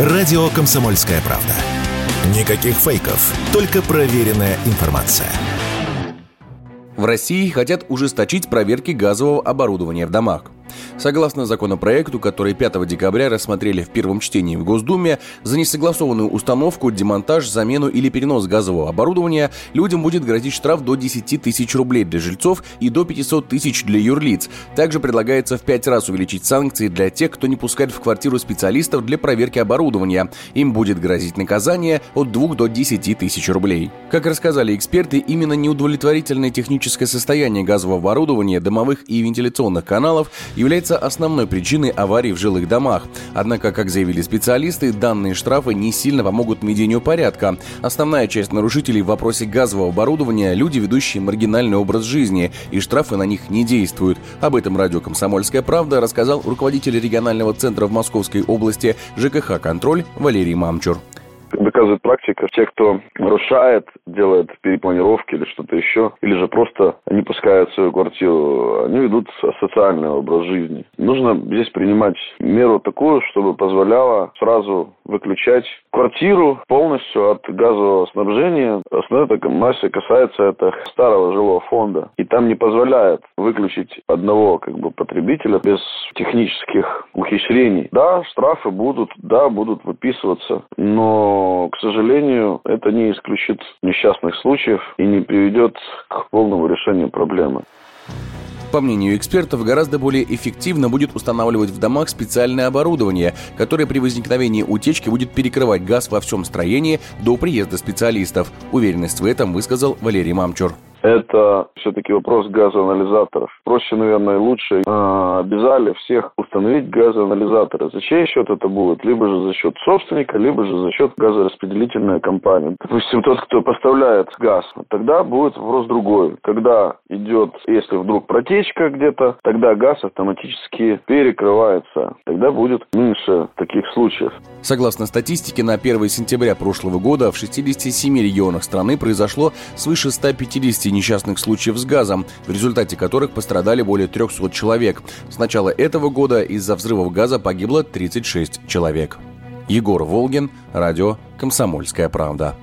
Радио «Комсомольская правда». Никаких фейков, только проверенная информация. В России хотят ужесточить проверки газового оборудования в домах. Согласно законопроекту, который 5 декабря рассмотрели в первом чтении в Госдуме, за несогласованную установку, демонтаж, замену или перенос газового оборудования людям будет грозить штраф до 10 тысяч рублей для жильцов и до 500 тысяч для юрлиц. Также предлагается в пять раз увеличить санкции для тех, кто не пускает в квартиру специалистов для проверки оборудования. Им будет грозить наказание от 2 до 10 тысяч рублей. Как рассказали эксперты, именно неудовлетворительное техническое состояние газового оборудования, домовых и вентиляционных каналов является основной причиной аварий в жилых домах. Однако, как заявили специалисты, данные штрафы не сильно помогут наведению порядка. Основная часть нарушителей в вопросе газового оборудования – люди, ведущие маргинальный образ жизни, и штрафы на них не действуют. Об этом радио «Комсомольская правда» рассказал руководитель регионального центра в Московской области ЖКХ «Контроль» Валерий Мамчур доказывает практика, те, кто нарушает, делает перепланировки или что-то еще, или же просто не пускают свою квартиру, они ведут социальный образ жизни. Нужно здесь принимать меру такую, чтобы позволяло сразу выключать квартиру полностью от газового снабжения. Основной этой массе касается это старого жилого фонда. И там не позволяет выключить одного как бы потребителя без технических ухищрений. Да, штрафы будут, да, будут выписываться, но, к сожалению, это не исключит несчастных случаев и не приведет к полному решению проблемы. По мнению экспертов, гораздо более эффективно будет устанавливать в домах специальное оборудование, которое при возникновении утечки будет перекрывать газ во всем строении до приезда специалистов. Уверенность в этом высказал Валерий Мамчур это все-таки вопрос газоанализаторов. Проще, наверное, лучше э, обязали всех установить газоанализаторы. За чей счет это будет? Либо же за счет собственника, либо же за счет газораспределительной компании. Допустим, тот, кто поставляет газ, тогда будет вопрос другой. Когда идет, если вдруг протечка где-то, тогда газ автоматически перекрывается. Тогда будет меньше таких случаев. Согласно статистике, на 1 сентября прошлого года в 67 регионах страны произошло свыше 150 несчастных случаев с газом, в результате которых пострадали более 300 человек. С начала этого года из-за взрывов газа погибло 36 человек. Егор Волгин, радио «Комсомольская правда».